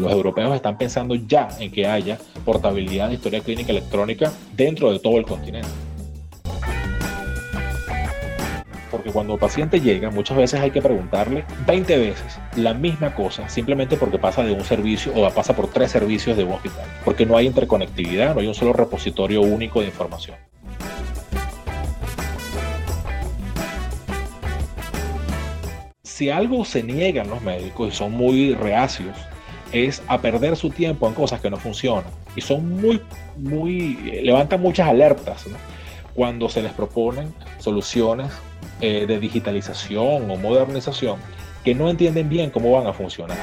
Los europeos están pensando ya en que haya portabilidad de historia clínica electrónica dentro de todo el continente. Porque cuando el paciente llega, muchas veces hay que preguntarle 20 veces la misma cosa, simplemente porque pasa de un servicio o pasa por tres servicios de un hospital. Porque no hay interconectividad, no hay un solo repositorio único de información. Si algo se niegan los médicos y son muy reacios es a perder su tiempo en cosas que no funcionan. Y son muy, muy, levantan muchas alertas cuando se les proponen soluciones eh, de digitalización o modernización que no entienden bien cómo van a funcionar.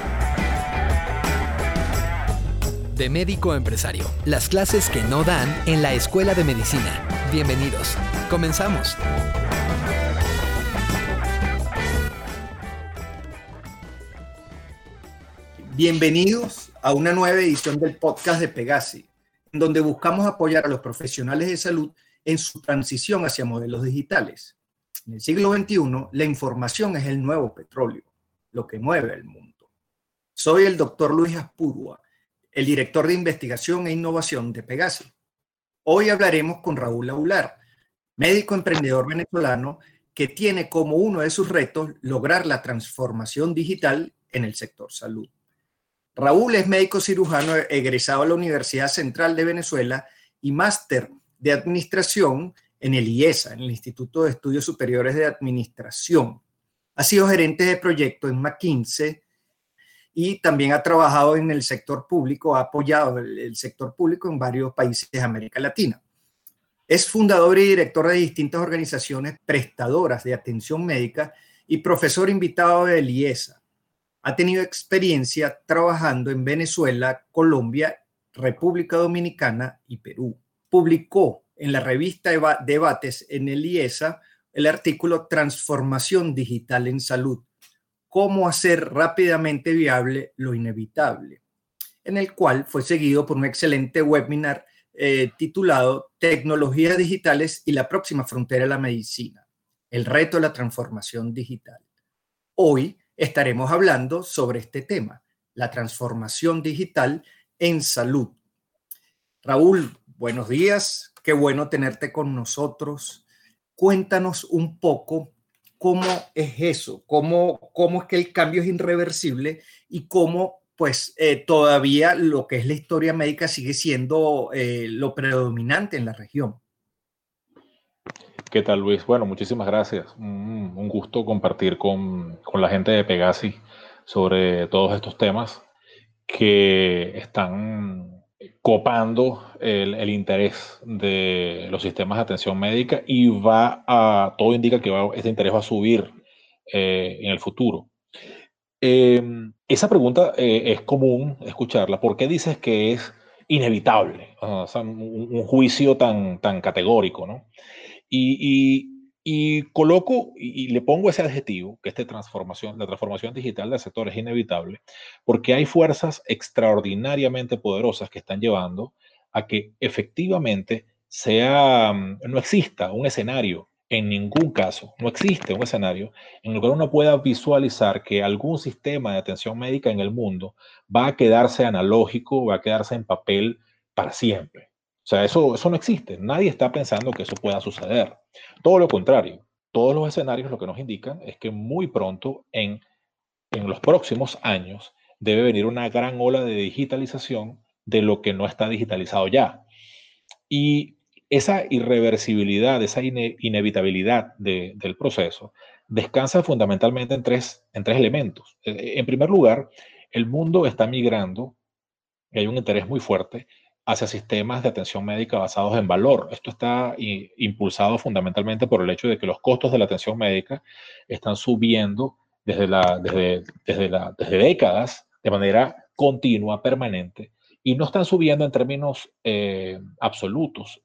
De médico a empresario, las clases que no dan en la escuela de medicina. Bienvenidos. Comenzamos. Bienvenidos a una nueva edición del podcast de Pegasi, en donde buscamos apoyar a los profesionales de salud en su transición hacia modelos digitales. En el siglo XXI, la información es el nuevo petróleo, lo que mueve el mundo. Soy el doctor Luis Aspurua, el director de investigación e innovación de Pegasi. Hoy hablaremos con Raúl Aular, médico emprendedor venezolano que tiene como uno de sus retos lograr la transformación digital en el sector salud. Raúl es médico cirujano egresado a la Universidad Central de Venezuela y máster de administración en el IESA, en el Instituto de Estudios Superiores de Administración. Ha sido gerente de proyecto en McKinsey y también ha trabajado en el sector público, ha apoyado el, sector público en varios países de América Latina. Es fundador y director de distintas organizaciones prestadoras de atención médica y profesor invitado del IESA ha tenido experiencia trabajando en Venezuela, Colombia, República Dominicana y Perú. Publicó en la revista Debates en el IESA el artículo Transformación Digital en Salud, cómo hacer rápidamente viable lo inevitable, en el cual fue seguido por un excelente webinar eh, titulado Tecnologías Digitales y la próxima frontera de la medicina, el reto de la transformación digital. Hoy estaremos hablando sobre este tema, la transformación digital en salud. Raúl, buenos días, qué bueno tenerte con nosotros. Cuéntanos un poco cómo es eso, cómo, cómo es que el cambio es irreversible y cómo pues eh, todavía lo que es la historia médica sigue siendo eh, lo predominante en la región. ¿Qué tal, Luis? Bueno, muchísimas gracias. Un, gusto compartir con, la gente de Pegasi sobre todos estos temas que están copando el, interés de los sistemas de atención médica y va a, todo indica que este interés va a subir eh, en el futuro. Em, esa pregunta eh, es común escucharla. ¿Por qué dices que es inevitable? O sea, un, un, juicio tan, tan categórico, ¿no? Y, coloco y, le pongo ese adjetivo, que esta transformación, la transformación digital del sector es inevitable, porque hay fuerzas extraordinariamente poderosas que están llevando a que efectivamente sea, mm, no exista un escenario en ningún caso, no existe un escenario en el que uno pueda visualizar que algún sistema de atención médica en el mundo va a quedarse analógico, va a quedarse en papel para siempre. O sea, eso, eso no existe. Nadie está pensando que eso pueda suceder. Todo lo contrario. Todos los escenarios lo que nos indican es que muy pronto, en, en los próximos años, debe venir una gran ola de digitalización de lo que no está digitalizado ya. Y esa irreversibilidad, esa inevitabilidad del proceso descansa fundamentalmente en tres, en tres elementos. En primer lugar, el mundo está migrando, y hay un interés muy fuerte hacia sistemas de atención médica basados en valor. Esto está impulsado fundamentalmente por el hecho de que los costos de la atención médica están subiendo desde, la, desde, desde, la, desde décadas de manera continua, permanente, y no están subiendo en términos eh, absolutos,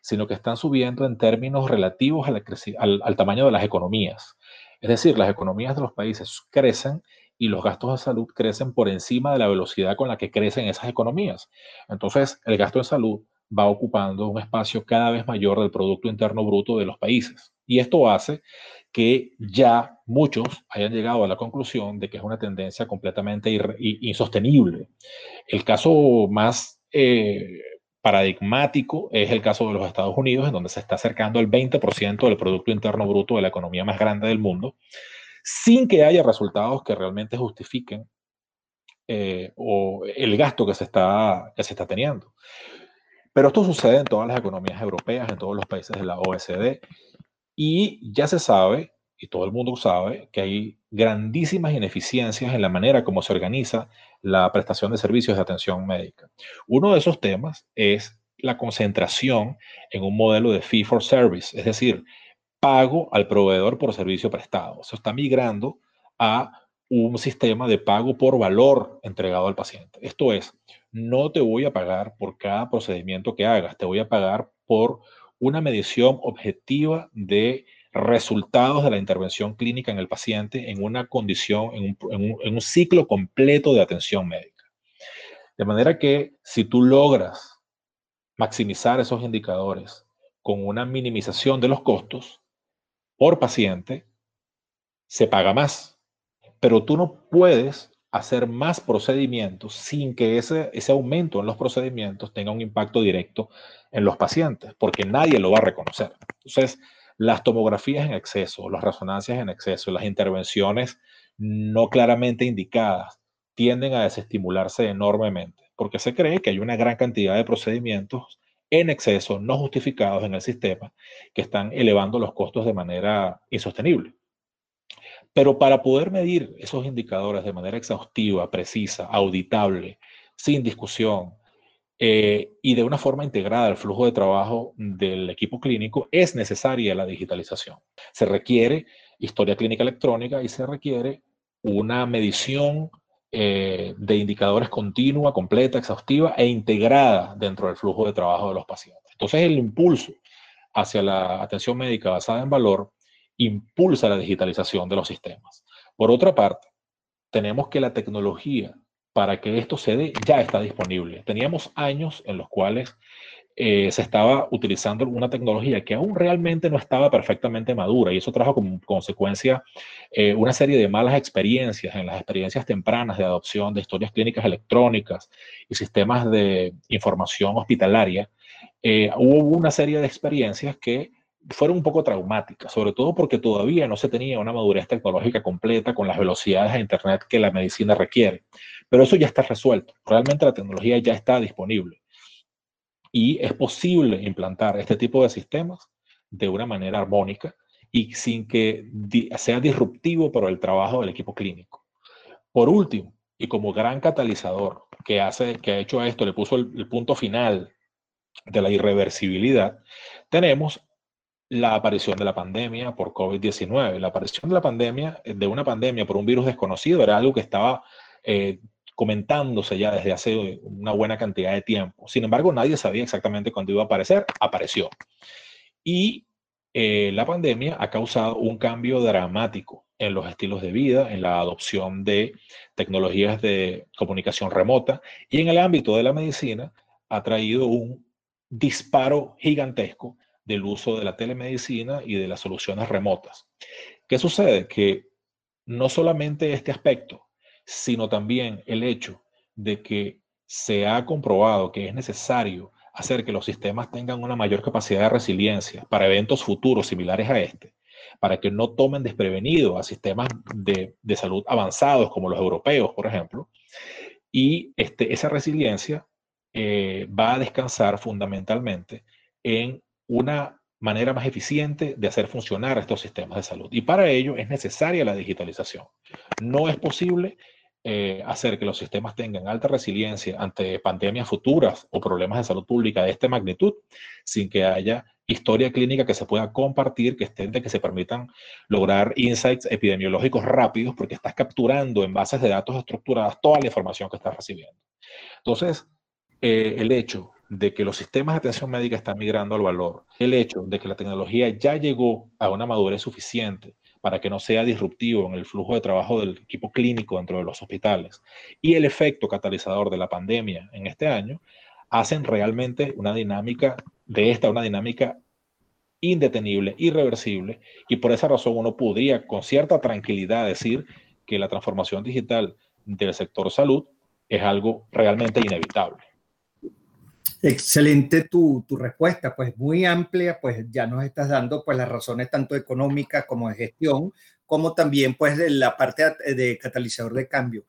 sino que están subiendo en términos relativos al, al tamaño de las economías. Es decir, las economías de los países crecen y los gastos de salud crecen por encima de la velocidad con la que crecen esas economías. Entonces, el gasto de salud va ocupando un espacio cada vez mayor del Producto Interno Bruto de los países. Y esto hace que ya muchos hayan llegado a la conclusión de que es una tendencia completamente insostenible. El caso más eh, paradigmático es el caso de los Estados Unidos, en donde se está acercando el 20% del Producto Interno Bruto de la economía más grande del mundo, sin que haya resultados que realmente justifiquen eh, o el gasto que se, está, que se está teniendo. Pero esto sucede en todas las economías europeas, en todos los países de la OECD, y ya se sabe, y todo el mundo sabe, que hay grandísimas ineficiencias en la manera como se organiza la prestación de servicios de atención médica. Uno de esos temas es la concentración en un modelo de fee for service, es decir, pago al proveedor por servicio prestado. Eso está migrando a un sistema de pago por valor entregado al paciente. Esto es, no te voy a pagar por cada procedimiento que hagas, te voy a pagar por una medición objetiva de resultados de la intervención clínica en el paciente en una condición, en un, ciclo completo de atención médica. De manera que si tú logras maximizar esos indicadores con una minimización de los costos por paciente, se paga más. Pero tú no puedes hacer más procedimientos sin que ese, ese aumento en los procedimientos tenga un impacto directo en los pacientes, porque nadie lo va a reconocer. Entonces, las tomografías en exceso, las resonancias en exceso, las intervenciones no claramente indicadas tienden a desestimularse enormemente, porque se cree que hay una gran cantidad de procedimientos en exceso, no justificados en el sistema, que están elevando los costos de manera insostenible. Pero para poder medir esos indicadores de manera exhaustiva, precisa, auditable, sin discusión, eh, y de una forma integrada al flujo de trabajo del equipo clínico, es necesaria la digitalización. Se requiere historia clínica electrónica y se requiere una medición eh, de indicadores continua, completa, exhaustiva e integrada dentro del flujo de trabajo de los pacientes. Entonces, el impulso hacia la atención médica basada en valor impulsa la digitalización de los sistemas. Por otra parte, tenemos que la tecnología para que esto se dé ya está disponible. Teníamos años en los cuales eh, se estaba utilizando una tecnología que aún realmente no estaba perfectamente madura y eso trajo como consecuencia eh, una serie de malas experiencias en las experiencias tempranas de adopción de historias clínicas electrónicas y sistemas de información hospitalaria. Eh, hubo una serie de experiencias que fueron un poco traumáticas, sobre todo porque todavía no se tenía una madurez tecnológica completa con las velocidades de Internet que la medicina requiere. Pero eso ya está resuelto. Realmente la tecnología ya está disponible. Y es posible implantar este tipo de sistemas de una manera armónica y sin que sea disruptivo para el trabajo del equipo clínico. Por último, y como gran catalizador que, hace, que ha hecho esto, le puso el punto final de la irreversibilidad, tenemos la aparición de la pandemia por COVID-19. La aparición de la pandemia, de una pandemia por un virus desconocido, era algo que estaba eh, comentándose ya desde hace una buena cantidad de tiempo. Sin embargo, nadie sabía exactamente cuándo iba a aparecer. Apareció. Y eh, la pandemia ha causado un cambio dramático en los estilos de vida, en la adopción de tecnologías de comunicación remota y en el ámbito de la medicina ha traído un disparo gigantesco del uso de la telemedicina y de las soluciones remotas. ¿Qué sucede? Que no solamente este aspecto, sino también el hecho de que se ha comprobado que es necesario hacer que los sistemas tengan una mayor capacidad de resiliencia para eventos futuros similares a este, para que no tomen desprevenido a sistemas de, salud avanzados como los europeos, por ejemplo. Y este, esa resiliencia eh, va a descansar fundamentalmente en una manera más eficiente de hacer funcionar estos sistemas de salud. Y para ello es necesaria la digitalización. No es posible eh, hacer que los sistemas tengan alta resiliencia ante pandemias futuras o problemas de salud pública de esta magnitud sin que haya historia clínica que se pueda compartir, que estén que se permitan lograr insights epidemiológicos rápidos porque estás capturando en bases de datos estructuradas toda la información que estás recibiendo. Entonces, eh, el hecho de que los sistemas de atención médica están migrando al valor, el hecho de que la tecnología ya llegó a una madurez suficiente para que no sea disruptivo en el flujo de trabajo del equipo clínico dentro de los hospitales y el efecto catalizador de la pandemia en este año, hacen realmente una dinámica de esta, una dinámica indetenible, irreversible, y por esa razón uno podría con cierta tranquilidad decir que la transformación digital del sector salud es algo realmente inevitable. Excelente tu, tu, respuesta, pues muy amplia, pues ya nos estás dando pues las razones tanto económicas como de gestión, como también pues la parte de catalizador de cambio.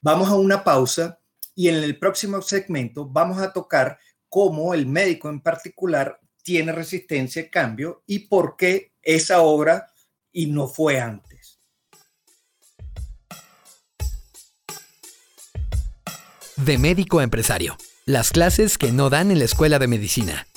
Vamos a una pausa y en el próximo segmento vamos a tocar cómo el médico en particular tiene resistencia a cambio y por qué esa obra y no fue antes. De médico a empresario. Las clases que no dan en la escuela de medicina.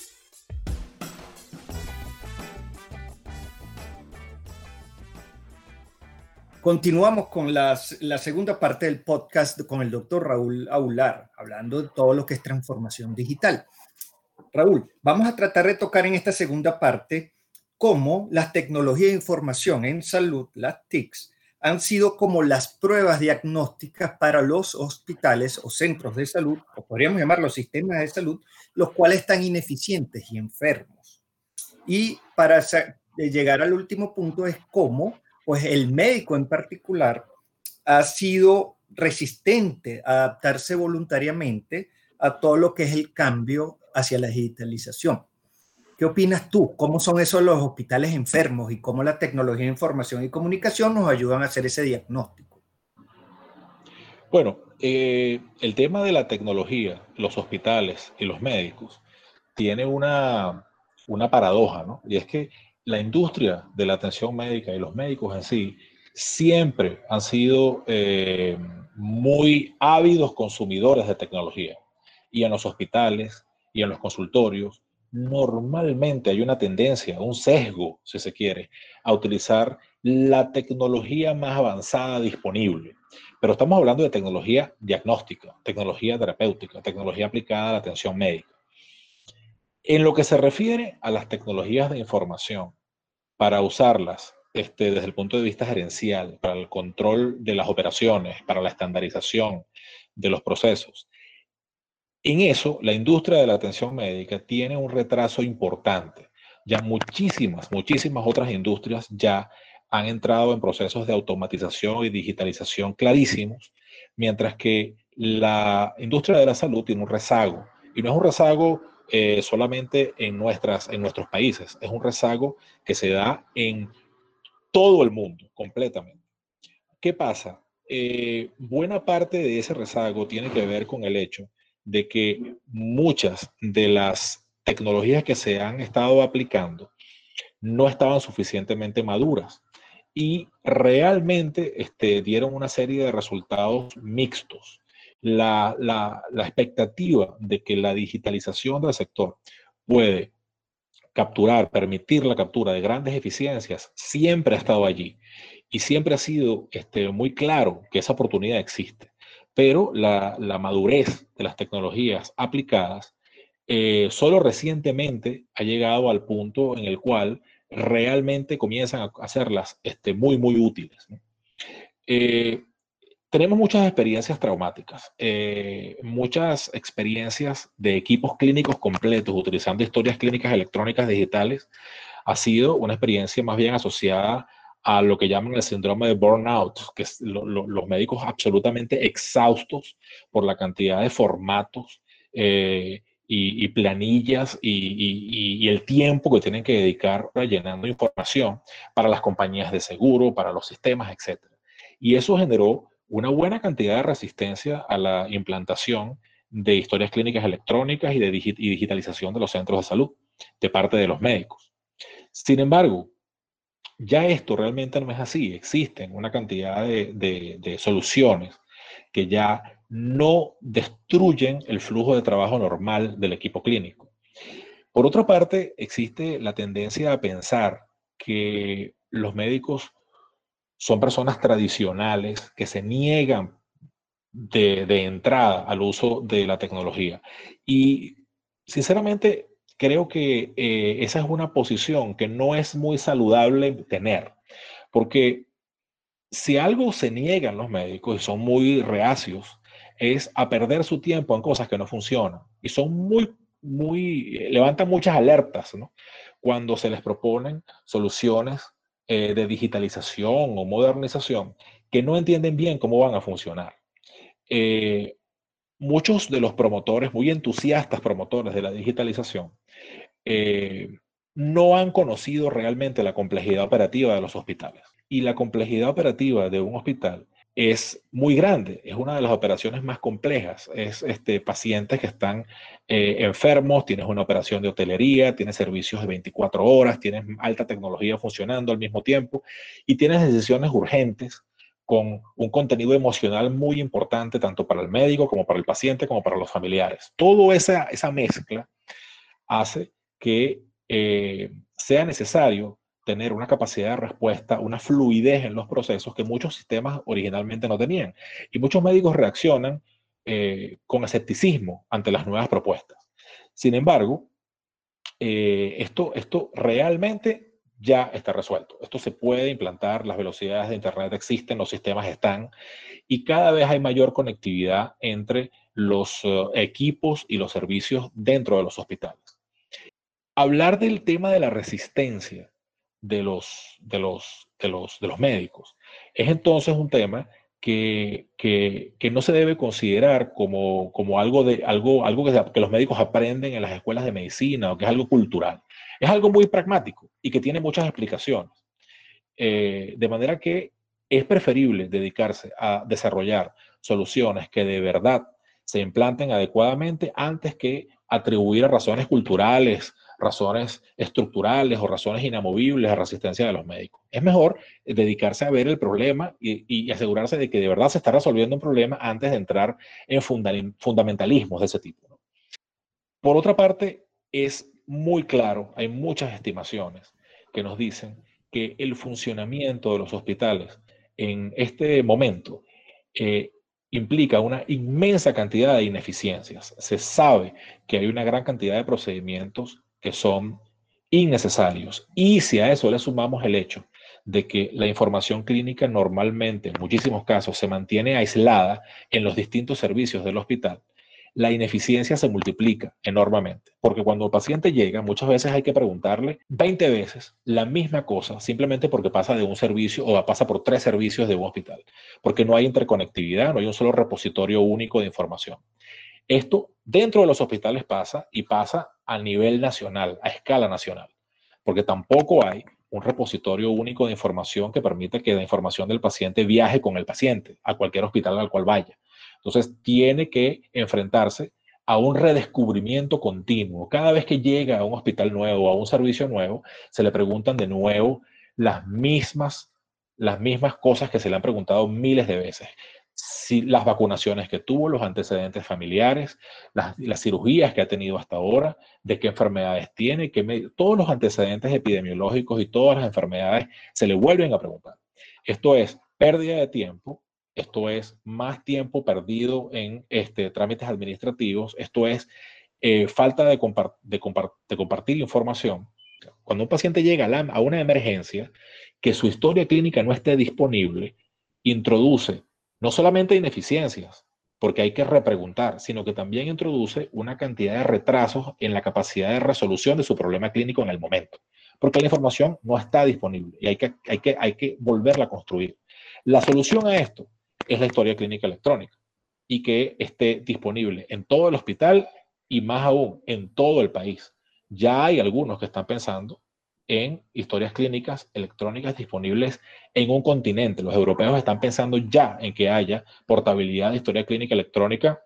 Continuamos con la segunda parte del podcast con el doctor Raúl Aular, hablando de todo lo que es transformación digital. Raúl, vamos a tratar de tocar en esta segunda parte cómo las tecnologías de información en salud, las TICs, han sido como las pruebas diagnósticas para los hospitales o centros de salud, o podríamos llamarlos sistemas de salud, los cuales están ineficientes y enfermos. Y para llegar al último punto es cómo pues el médico en particular ha sido resistente a adaptarse voluntariamente a todo lo que es el cambio hacia la digitalización. ¿Qué opinas tú? ¿Cómo son esos los hospitales enfermos y cómo la tecnología de información y comunicación nos ayudan a hacer ese diagnóstico? Bueno, eh, el tema de la tecnología, los hospitales y los médicos tiene una, una paradoja, ¿no? Y es que la industria de la atención médica y los médicos en sí siempre han sido eh, muy ávidos consumidores de tecnología. Y en los hospitales y en los consultorios, normalmente hay una tendencia, un sesgo, si se quiere, a utilizar la tecnología más avanzada disponible. Pero estamos hablando de tecnología diagnóstica, tecnología terapéutica, tecnología aplicada a la atención médica. En lo que se refiere a las tecnologías de información, para usarlas este, desde el punto de vista gerencial, para el control de las operaciones, para la estandarización de los procesos, en eso la industria de la atención médica tiene un retraso importante. Ya muchísimas, muchísimas otras industrias ya han entrado en procesos de automatización y digitalización clarísimos, mientras que la industria de la salud tiene un rezago. Y no es un rezago eh, solamente en, nuestras, en nuestros países, es un rezago que se da en todo el mundo completamente. ¿Qué pasa? Eh, buena parte de ese rezago tiene que ver con el hecho de que muchas de las tecnologías que se han estado aplicando no estaban suficientemente maduras y realmente este, dieron una serie de resultados mixtos la, la, expectativa de que la digitalización del sector puede capturar, permitir la captura de grandes eficiencias, siempre ha estado allí y siempre ha sido este, muy claro que esa oportunidad existe. Pero la, la madurez de las tecnologías aplicadas eh, solo recientemente ha llegado al punto en el cual realmente comienzan a hacerlas este, muy, muy útiles. Eh, tenemos muchas experiencias traumáticas, eh, muchas experiencias de equipos clínicos completos utilizando historias clínicas electrónicas digitales. Ha sido una experiencia más bien asociada a lo que llaman el síndrome de burnout, que es los médicos absolutamente exhaustos por la cantidad de formatos eh, y, planillas y, el tiempo que tienen que dedicar llenando información para las compañías de seguro, para los sistemas, etc. Y eso generó una buena cantidad de resistencia a la implantación de historias clínicas electrónicas y de digitalización de los centros de salud de parte de los médicos. Sin embargo, ya esto realmente no es así. Existen una cantidad de, soluciones que ya no destruyen el flujo de trabajo normal del equipo clínico. Por otra parte, existe la tendencia a pensar que los médicos son personas tradicionales que se niegan de, entrada al uso de la tecnología. Y sinceramente creo que eh, esa es una posición que no es muy saludable tener, porque si algo se niegan los médicos y son muy reacios, es a perder su tiempo en cosas que no funcionan. Y son muy muy, levantan muchas alertas. Cuando se les proponen soluciones eh, de digitalización o modernización que no entienden bien cómo van a funcionar. Eh, muchos de los promotores, muy entusiastas promotores de la digitalización, eh, no han conocido realmente la complejidad operativa de los hospitales. Y la complejidad operativa de un hospital es muy grande, es una de las operaciones más complejas. Es este, pacientes que están eh, enfermos, tienes una operación de hotelería, tienes servicios de 24 horas, tienes alta tecnología funcionando al mismo tiempo y tienes decisiones urgentes con un contenido emocional muy importante tanto para el médico como para el paciente como para los familiares. Toda esa, esa mezcla hace que eh, sea necesario tener una capacidad de respuesta, una fluidez en los procesos que muchos sistemas originalmente no tenían. Y muchos médicos reaccionan eh, con escepticismo ante las nuevas propuestas. Sin embargo, eh, esto, esto realmente ya está resuelto. Esto se puede implantar, las velocidades de Internet existen, los sistemas están y cada vez hay mayor conectividad entre los eh, equipos y los servicios dentro de los hospitales. Hablar del tema de la resistencia de los, de los, de los, de los médicos. Es entonces un tema que, que, que, no se debe considerar como, como algo, de, algo, algo que, que, los médicos aprenden en las escuelas de medicina o que es algo cultural. Es algo muy pragmático y que tiene muchas explicaciones. Eh, de manera que es preferible dedicarse a desarrollar soluciones que de verdad se implanten adecuadamente antes que atribuir a razones culturales razones estructurales o razones inamovibles a resistencia de los médicos. Es mejor dedicarse a ver el problema y, asegurarse de que de verdad se está resolviendo un problema antes de entrar en fundamentalismos de ese tipo. Por otra parte, es muy claro, hay muchas estimaciones que nos dicen que el funcionamiento de los hospitales en este momento eh, implica una inmensa cantidad de ineficiencias. Se sabe que hay una gran cantidad de procedimientos que son innecesarios. Y si a eso le sumamos el hecho de que la información clínica normalmente, en muchísimos casos, se mantiene aislada en los distintos servicios del hospital, la ineficiencia se multiplica enormemente. Porque cuando el paciente llega, muchas veces hay que preguntarle 20 veces la misma cosa, simplemente porque pasa de un servicio o pasa por tres servicios de un hospital. Porque no hay interconectividad, no hay un solo repositorio único de información. Esto dentro de los hospitales pasa y pasa a nivel nacional, a escala nacional, porque tampoco hay un repositorio único de información que permita que la información del paciente viaje con el paciente a cualquier hospital al cual vaya. Entonces, tiene que enfrentarse a un redescubrimiento continuo. Cada vez que llega a un hospital nuevo, a un servicio nuevo, se le preguntan de nuevo las mismas, las mismas cosas que se le han preguntado miles de veces si las vacunaciones que tuvo, los antecedentes familiares, las, cirugías que ha tenido hasta ahora, de qué enfermedades tiene, que todos los antecedentes epidemiológicos y todas las enfermedades se le vuelven a preguntar. Esto es pérdida de tiempo, esto es más tiempo perdido en este, trámites administrativos, esto es eh, falta de, de, de, compartir información. Cuando un paciente llega a, a una emergencia, que su historia clínica no esté disponible, introduce no solamente ineficiencias, porque hay que repreguntar, sino que también introduce una cantidad de retrasos en la capacidad de resolución de su problema clínico en el momento, porque la información no está disponible y hay que, hay que, hay que volverla a construir. La solución a esto es la historia clínica electrónica y que esté disponible en todo el hospital y más aún en todo el país. Ya hay algunos que están pensando en historias clínicas electrónicas disponibles en un continente. Los europeos están pensando ya en que haya portabilidad de historia clínica electrónica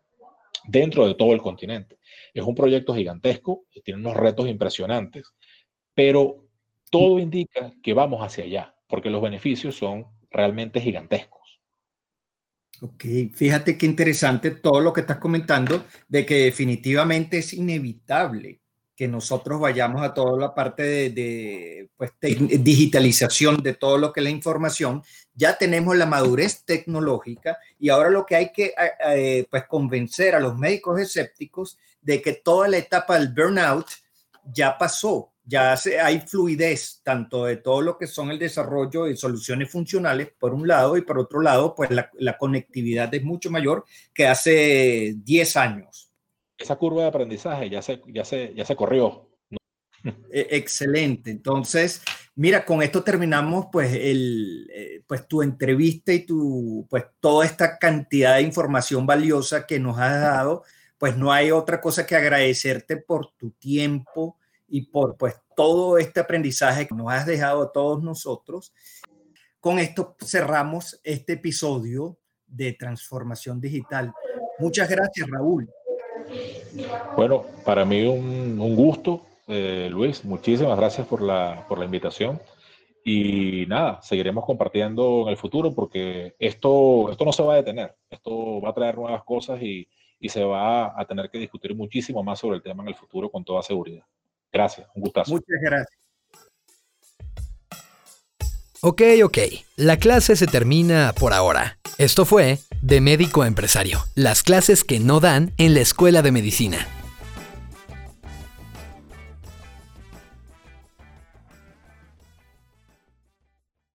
dentro de todo el continente. Es un proyecto gigantesco, tiene unos retos impresionantes, pero todo indica que vamos hacia allá, porque los beneficios son realmente gigantescos. Ok, fíjate qué interesante todo lo que estás comentando, de que definitivamente es inevitable que nosotros vayamos a toda la parte de, pues, digitalización de todo lo que es la información, ya tenemos la madurez tecnológica y ahora lo que hay que eh, pues, convencer a los médicos escépticos de que toda la etapa del burnout ya pasó, ya hay fluidez tanto de todo lo que son el desarrollo de soluciones funcionales por un lado y por otro lado, pues la, la conectividad es mucho mayor que hace 10 años esa curva de aprendizaje ya se, ya se, ya se corrió. E, excelente. Entonces, mira, con esto terminamos pues, el, eh, pues tu entrevista y tu, pues toda esta cantidad de información valiosa que nos has dado. Pues no hay otra cosa que agradecerte por tu tiempo y por pues todo este aprendizaje que nos has dejado a todos nosotros. Con esto cerramos este episodio de transformación digital. Muchas gracias, Raúl. Bueno, para mí un, un gusto eh, Luis, muchísimas gracias por la, por la invitación. Y nada, seguiremos compartiendo en el futuro porque esto, esto no se va a detener. Esto va a traer nuevas cosas y, y se va a tener que discutir muchísimo más sobre el tema en el futuro con toda seguridad. Gracias, un gustazo. Muchas gracias. Ok, ok, la clase se termina por ahora. Esto fue De Médico a Empresario, las clases que no dan en la Escuela de Medicina.